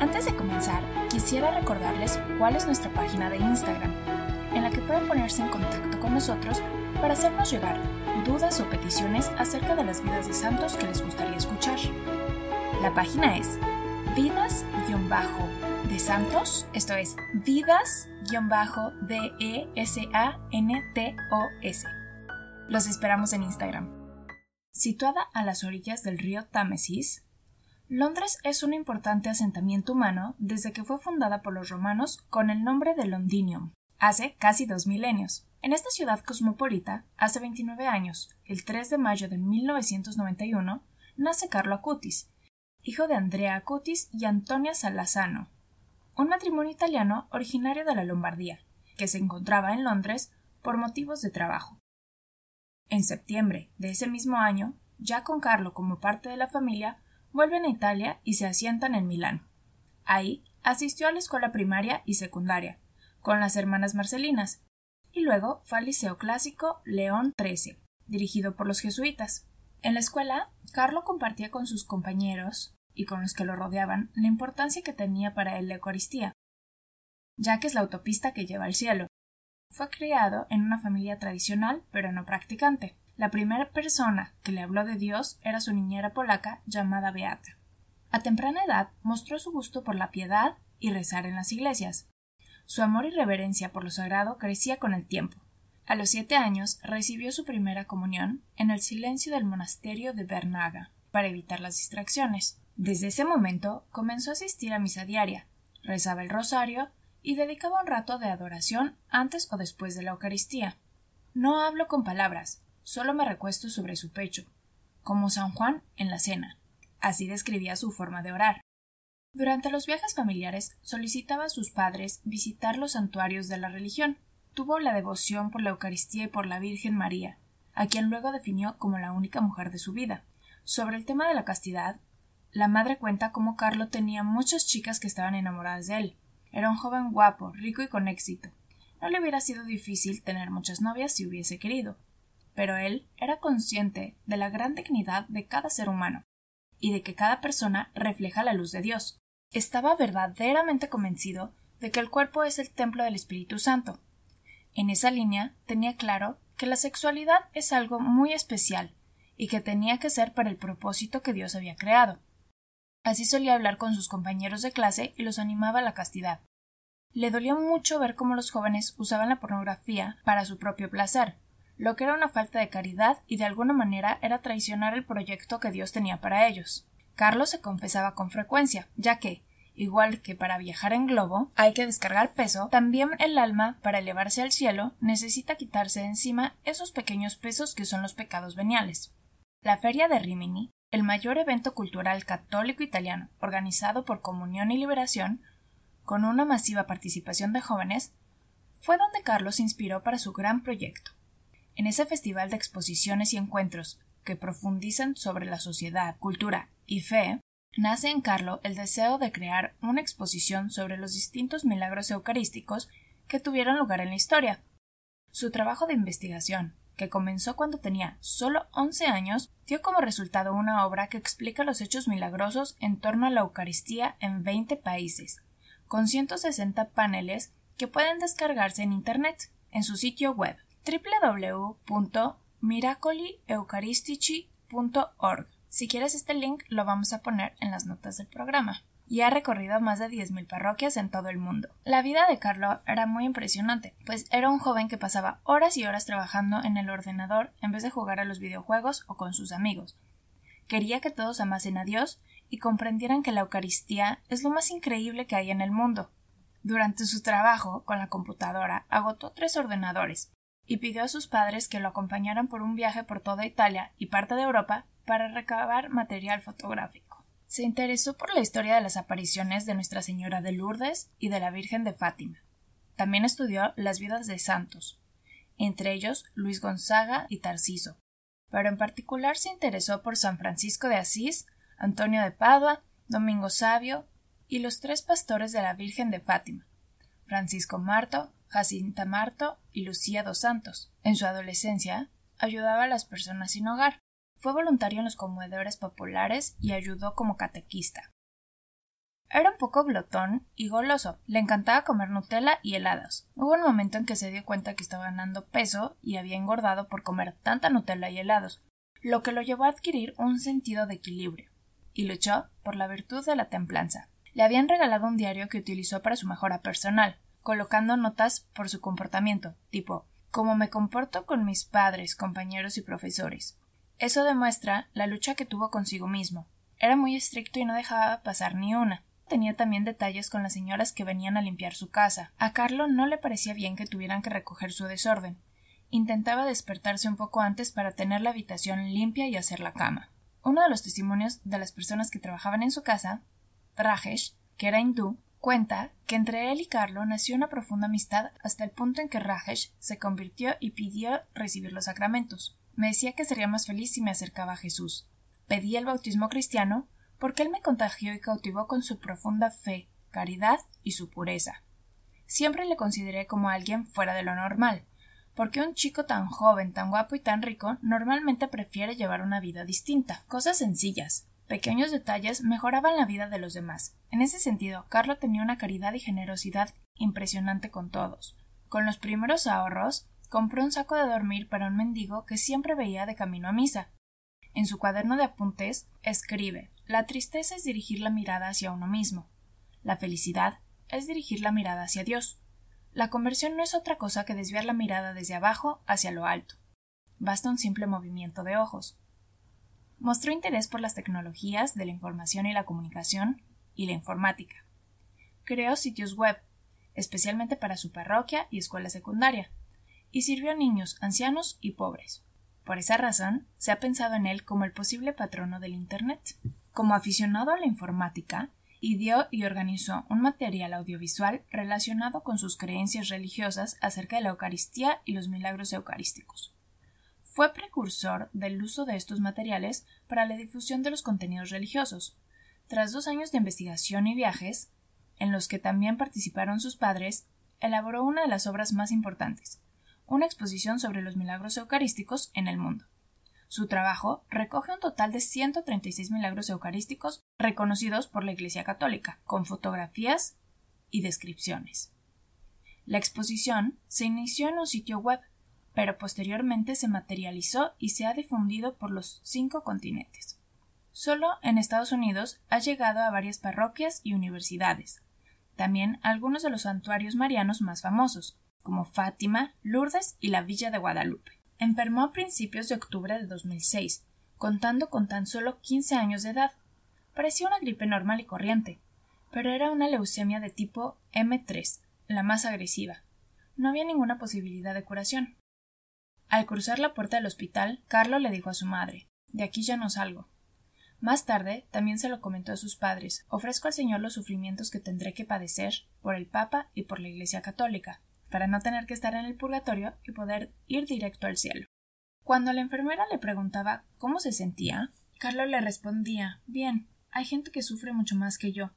Antes de comenzar, quisiera recordarles cuál es nuestra página de Instagram, en la que pueden ponerse en contacto con nosotros para hacernos llegar dudas o peticiones acerca de las vidas de santos que les gustaría escuchar. La página es vidas-de santos, esto es vidas-d-e-s-a-n-t-o-s. Los esperamos en Instagram. Situada a las orillas del río Támesis, Londres es un importante asentamiento humano desde que fue fundada por los romanos con el nombre de Londinium, hace casi dos milenios. En esta ciudad cosmopolita, hace 29 años, el 3 de mayo de 1991, nace Carlo Acutis, hijo de Andrea Acutis y Antonia Salazano, un matrimonio italiano originario de la Lombardía, que se encontraba en Londres por motivos de trabajo. En septiembre de ese mismo año, ya con Carlo como parte de la familia, vuelven a Italia y se asientan en Milán. Ahí asistió a la escuela primaria y secundaria, con las hermanas Marcelinas, y luego fue al Liceo Clásico León XIII, dirigido por los jesuitas. En la escuela, Carlo compartía con sus compañeros y con los que lo rodeaban la importancia que tenía para él la Eucaristía, ya que es la autopista que lleva al cielo, fue criado en una familia tradicional pero no practicante. La primera persona que le habló de Dios era su niñera polaca llamada Beata. A temprana edad mostró su gusto por la piedad y rezar en las iglesias. Su amor y reverencia por lo sagrado crecía con el tiempo. A los siete años recibió su primera comunión en el silencio del monasterio de Bernaga, para evitar las distracciones. Desde ese momento comenzó a asistir a misa diaria, rezaba el rosario y dedicaba un rato de adoración antes o después de la Eucaristía. No hablo con palabras, solo me recuesto sobre su pecho, como San Juan en la cena. Así describía su forma de orar. Durante los viajes familiares solicitaba a sus padres visitar los santuarios de la religión. Tuvo la devoción por la Eucaristía y por la Virgen María, a quien luego definió como la única mujer de su vida. Sobre el tema de la castidad, la madre cuenta cómo Carlo tenía muchas chicas que estaban enamoradas de él, era un joven guapo, rico y con éxito. No le hubiera sido difícil tener muchas novias si hubiese querido. Pero él era consciente de la gran dignidad de cada ser humano y de que cada persona refleja la luz de Dios. Estaba verdaderamente convencido de que el cuerpo es el templo del Espíritu Santo. En esa línea tenía claro que la sexualidad es algo muy especial y que tenía que ser para el propósito que Dios había creado. Así solía hablar con sus compañeros de clase y los animaba a la castidad. Le dolía mucho ver cómo los jóvenes usaban la pornografía para su propio placer, lo que era una falta de caridad y de alguna manera era traicionar el proyecto que Dios tenía para ellos. Carlos se confesaba con frecuencia, ya que, igual que para viajar en globo hay que descargar peso, también el alma, para elevarse al cielo, necesita quitarse de encima esos pequeños pesos que son los pecados veniales. La feria de Rimini el mayor evento cultural católico italiano organizado por Comunión y Liberación, con una masiva participación de jóvenes, fue donde Carlos se inspiró para su gran proyecto. En ese festival de exposiciones y encuentros que profundizan sobre la sociedad, cultura y fe, nace en Carlo el deseo de crear una exposición sobre los distintos milagros eucarísticos que tuvieron lugar en la historia. Su trabajo de investigación, que comenzó cuando tenía solo 11 años, dio como resultado una obra que explica los hechos milagrosos en torno a la Eucaristía en 20 países, con 160 paneles que pueden descargarse en Internet en su sitio web www.miracolieeucaristici.org. Si quieres este link lo vamos a poner en las notas del programa y ha recorrido más de 10.000 parroquias en todo el mundo. La vida de Carlo era muy impresionante, pues era un joven que pasaba horas y horas trabajando en el ordenador en vez de jugar a los videojuegos o con sus amigos. Quería que todos amasen a Dios y comprendieran que la Eucaristía es lo más increíble que hay en el mundo. Durante su trabajo con la computadora agotó tres ordenadores y pidió a sus padres que lo acompañaran por un viaje por toda Italia y parte de Europa para recabar material fotográfico. Se interesó por la historia de las apariciones de Nuestra Señora de Lourdes y de la Virgen de Fátima. También estudió las vidas de santos, entre ellos Luis Gonzaga y Tarciso, pero en particular se interesó por San Francisco de Asís, Antonio de Padua, Domingo Sabio y los tres pastores de la Virgen de Fátima, Francisco Marto, Jacinta Marto y Lucía dos Santos. En su adolescencia ayudaba a las personas sin hogar, fue voluntario en los comedores populares y ayudó como catequista. Era un poco glotón y goloso, le encantaba comer Nutella y helados. Hubo un momento en que se dio cuenta que estaba ganando peso y había engordado por comer tanta Nutella y helados, lo que lo llevó a adquirir un sentido de equilibrio, y luchó por la virtud de la templanza. Le habían regalado un diario que utilizó para su mejora personal, colocando notas por su comportamiento, tipo cómo me comporto con mis padres, compañeros y profesores, eso demuestra la lucha que tuvo consigo mismo. Era muy estricto y no dejaba pasar ni una. Tenía también detalles con las señoras que venían a limpiar su casa. A Carlo no le parecía bien que tuvieran que recoger su desorden. Intentaba despertarse un poco antes para tener la habitación limpia y hacer la cama. Uno de los testimonios de las personas que trabajaban en su casa, Rajesh, que era hindú, cuenta que entre él y Carlo nació una profunda amistad hasta el punto en que Rajesh se convirtió y pidió recibir los sacramentos. Me decía que sería más feliz si me acercaba a Jesús. Pedí el bautismo cristiano porque él me contagió y cautivó con su profunda fe, caridad y su pureza. Siempre le consideré como alguien fuera de lo normal, porque un chico tan joven, tan guapo y tan rico normalmente prefiere llevar una vida distinta. Cosas sencillas, pequeños detalles mejoraban la vida de los demás. En ese sentido, Carlo tenía una caridad y generosidad impresionante con todos. Con los primeros ahorros, compró un saco de dormir para un mendigo que siempre veía de camino a misa. En su cuaderno de apuntes escribe La tristeza es dirigir la mirada hacia uno mismo. La felicidad es dirigir la mirada hacia Dios. La conversión no es otra cosa que desviar la mirada desde abajo hacia lo alto. Basta un simple movimiento de ojos. Mostró interés por las tecnologías de la información y la comunicación y la informática. Creó sitios web, especialmente para su parroquia y escuela secundaria, y sirvió a niños, ancianos y pobres. Por esa razón, se ha pensado en él como el posible patrono del Internet. Como aficionado a la informática, ideó y organizó un material audiovisual relacionado con sus creencias religiosas acerca de la Eucaristía y los milagros eucarísticos. Fue precursor del uso de estos materiales para la difusión de los contenidos religiosos. Tras dos años de investigación y viajes, en los que también participaron sus padres, elaboró una de las obras más importantes, una exposición sobre los milagros eucarísticos en el mundo. Su trabajo recoge un total de 136 milagros eucarísticos reconocidos por la Iglesia Católica, con fotografías y descripciones. La exposición se inició en un sitio web, pero posteriormente se materializó y se ha difundido por los cinco continentes. Solo en Estados Unidos ha llegado a varias parroquias y universidades, también algunos de los santuarios marianos más famosos, como Fátima, Lourdes y la Villa de Guadalupe. Enfermó a principios de octubre de 2006, contando con tan solo 15 años de edad. Parecía una gripe normal y corriente, pero era una leucemia de tipo M3, la más agresiva. No había ninguna posibilidad de curación. Al cruzar la puerta del hospital, Carlo le dijo a su madre De aquí ya no salgo. Más tarde también se lo comentó a sus padres Ofrezco al Señor los sufrimientos que tendré que padecer por el Papa y por la Iglesia católica para no tener que estar en el purgatorio y poder ir directo al cielo. Cuando la enfermera le preguntaba cómo se sentía, Carlos le respondía Bien, hay gente que sufre mucho más que yo.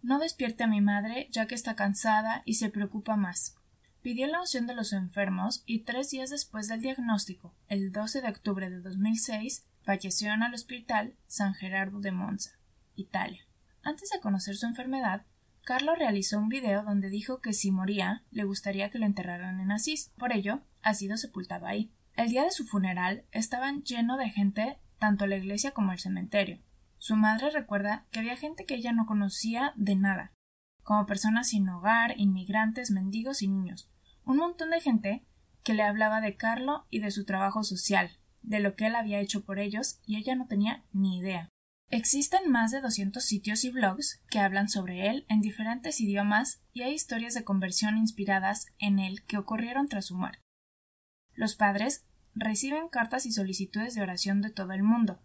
No despierte a mi madre, ya que está cansada y se preocupa más. Pidió la unción de los enfermos y tres días después del diagnóstico, el 12 de octubre de 2006, falleció en el hospital San Gerardo de Monza, Italia. Antes de conocer su enfermedad, Carlos realizó un video donde dijo que si moría le gustaría que lo enterraran en Asís. Por ello, ha sido sepultado ahí. El día de su funeral estaban lleno de gente tanto la iglesia como el cementerio. Su madre recuerda que había gente que ella no conocía de nada, como personas sin hogar, inmigrantes, mendigos y niños. Un montón de gente que le hablaba de Carlo y de su trabajo social, de lo que él había hecho por ellos, y ella no tenía ni idea. Existen más de 200 sitios y blogs que hablan sobre él en diferentes idiomas y hay historias de conversión inspiradas en él que ocurrieron tras su muerte. Los padres reciben cartas y solicitudes de oración de todo el mundo.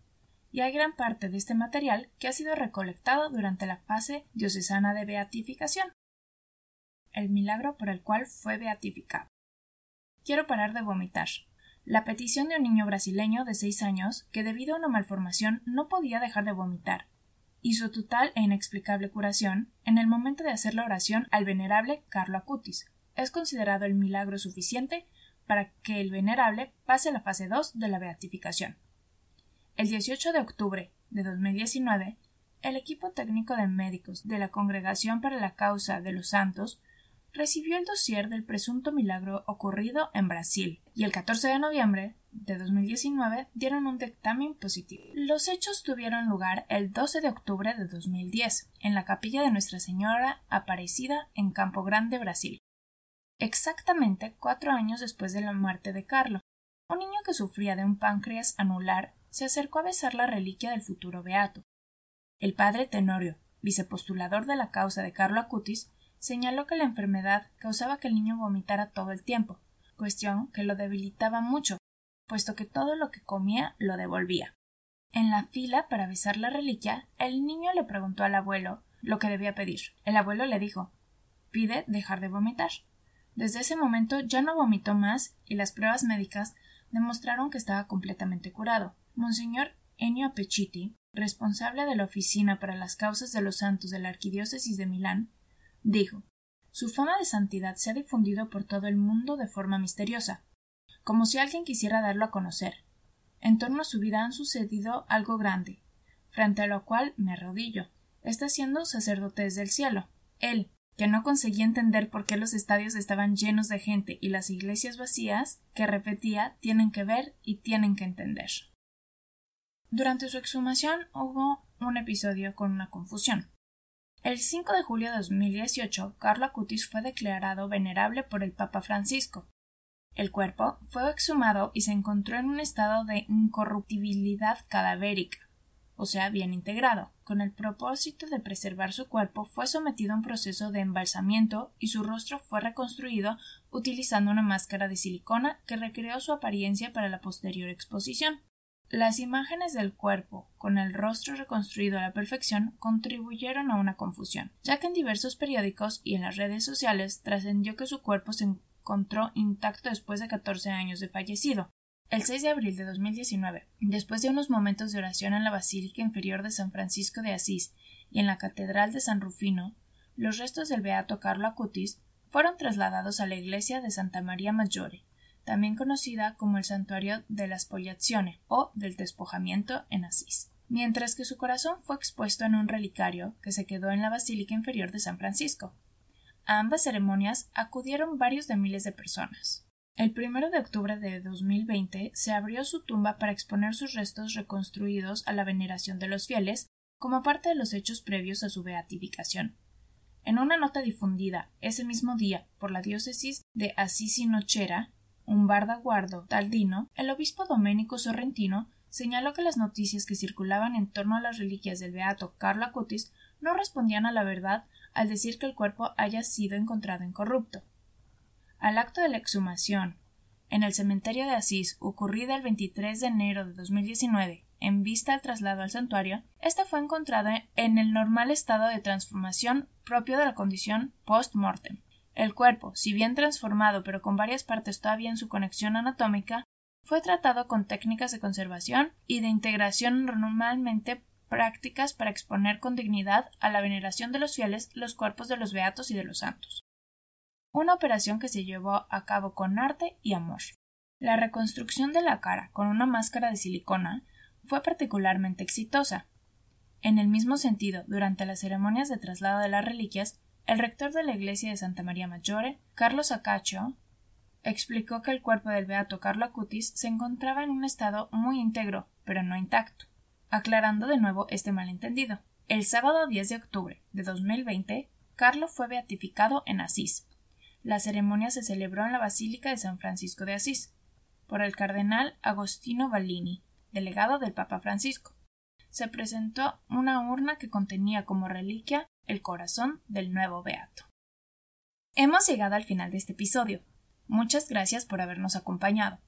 y hay gran parte de este material que ha sido recolectado durante la fase diocesana de beatificación. El milagro por el cual fue beatificado. Quiero parar de vomitar. La petición de un niño brasileño de seis años que debido a una malformación no podía dejar de vomitar, y su total e inexplicable curación en el momento de hacer la oración al venerable Carlo Acutis, es considerado el milagro suficiente para que el venerable pase a la fase 2 de la beatificación. El 18 de octubre de 2019, el equipo técnico de médicos de la Congregación para la Causa de los Santos recibió el dossier del presunto milagro ocurrido en Brasil y el 14 de noviembre de 2019 dieron un dictamen positivo. Los hechos tuvieron lugar el 12 de octubre de 2010 en la capilla de Nuestra Señora Aparecida en Campo Grande, Brasil. Exactamente cuatro años después de la muerte de Carlo, un niño que sufría de un páncreas anular se acercó a besar la reliquia del futuro beato. El padre Tenorio, vicepostulador de la causa de Carlo Acutis, señaló que la enfermedad causaba que el niño vomitara todo el tiempo, cuestión que lo debilitaba mucho, puesto que todo lo que comía lo devolvía. En la fila para besar la reliquia, el niño le preguntó al abuelo lo que debía pedir. El abuelo le dijo pide dejar de vomitar. Desde ese momento ya no vomitó más y las pruebas médicas demostraron que estaba completamente curado. Monseñor Ennio Apecchiti, responsable de la Oficina para las Causas de los Santos de la Arquidiócesis de Milán, dijo Su fama de santidad se ha difundido por todo el mundo de forma misteriosa, como si alguien quisiera darlo a conocer. En torno a su vida han sucedido algo grande, frente a lo cual me arrodillo. Está siendo sacerdote desde el cielo. Él, que no conseguía entender por qué los estadios estaban llenos de gente y las iglesias vacías, que repetía tienen que ver y tienen que entender. Durante su exhumación hubo un episodio con una confusión. El 5 de julio de 2018, Carlo Acutis fue declarado venerable por el Papa Francisco. El cuerpo fue exhumado y se encontró en un estado de incorruptibilidad cadavérica, o sea, bien integrado. Con el propósito de preservar su cuerpo, fue sometido a un proceso de embalsamiento y su rostro fue reconstruido utilizando una máscara de silicona que recreó su apariencia para la posterior exposición. Las imágenes del cuerpo, con el rostro reconstruido a la perfección, contribuyeron a una confusión, ya que en diversos periódicos y en las redes sociales trascendió que su cuerpo se encontró intacto después de 14 años de fallecido. El 6 de abril de 2019, después de unos momentos de oración en la Basílica Inferior de San Francisco de Asís y en la Catedral de San Rufino, los restos del beato Carlo Acutis fueron trasladados a la iglesia de Santa María Maggiore, también conocida como el Santuario de la Spoliazione o del Despojamiento en Asís, mientras que su corazón fue expuesto en un relicario que se quedó en la Basílica Inferior de San Francisco. A ambas ceremonias acudieron varios de miles de personas. El primero de octubre de 2020 se abrió su tumba para exponer sus restos reconstruidos a la veneración de los fieles como parte de los hechos previos a su beatificación. En una nota difundida ese mismo día por la diócesis de Asís y Nochera, un bardaguardo taldino, el obispo Domenico Sorrentino señaló que las noticias que circulaban en torno a las reliquias del beato Carlo Acutis no respondían a la verdad al decir que el cuerpo haya sido encontrado incorrupto. Al acto de la exhumación en el cementerio de Asís, ocurrida el 23 de enero de 2019, en vista al traslado al santuario, esta fue encontrada en el normal estado de transformación propio de la condición post-mortem. El cuerpo, si bien transformado pero con varias partes todavía en su conexión anatómica, fue tratado con técnicas de conservación y de integración normalmente prácticas para exponer con dignidad a la veneración de los fieles los cuerpos de los beatos y de los santos. Una operación que se llevó a cabo con arte y amor. La reconstrucción de la cara con una máscara de silicona fue particularmente exitosa. En el mismo sentido, durante las ceremonias de traslado de las reliquias, el rector de la iglesia de Santa María Maggiore, Carlos Acaccio, explicó que el cuerpo del beato Carlo Acutis se encontraba en un estado muy íntegro, pero no intacto, aclarando de nuevo este malentendido. El sábado 10 de octubre de 2020, Carlo fue beatificado en Asís. La ceremonia se celebró en la Basílica de San Francisco de Asís, por el cardenal Agostino Ballini, delegado del Papa Francisco. Se presentó una urna que contenía como reliquia el corazón del nuevo Beato. Hemos llegado al final de este episodio. Muchas gracias por habernos acompañado.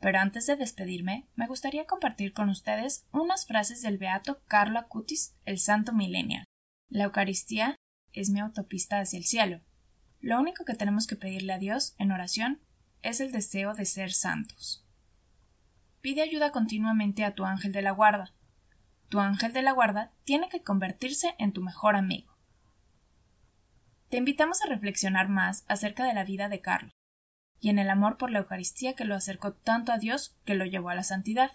Pero antes de despedirme, me gustaría compartir con ustedes unas frases del beato Carlo Acutis, el santo millennial. La Eucaristía es mi autopista hacia el cielo. Lo único que tenemos que pedirle a Dios en oración es el deseo de ser santos. Pide ayuda continuamente a tu ángel de la guarda. Tu ángel de la guarda tiene que convertirse en tu mejor amigo. Te invitamos a reflexionar más acerca de la vida de Carlos y en el amor por la Eucaristía que lo acercó tanto a Dios que lo llevó a la santidad.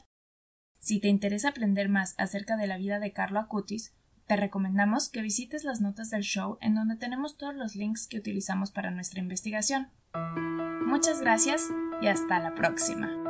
Si te interesa aprender más acerca de la vida de Carlo Acutis, te recomendamos que visites las notas del show en donde tenemos todos los links que utilizamos para nuestra investigación. Muchas gracias y hasta la próxima.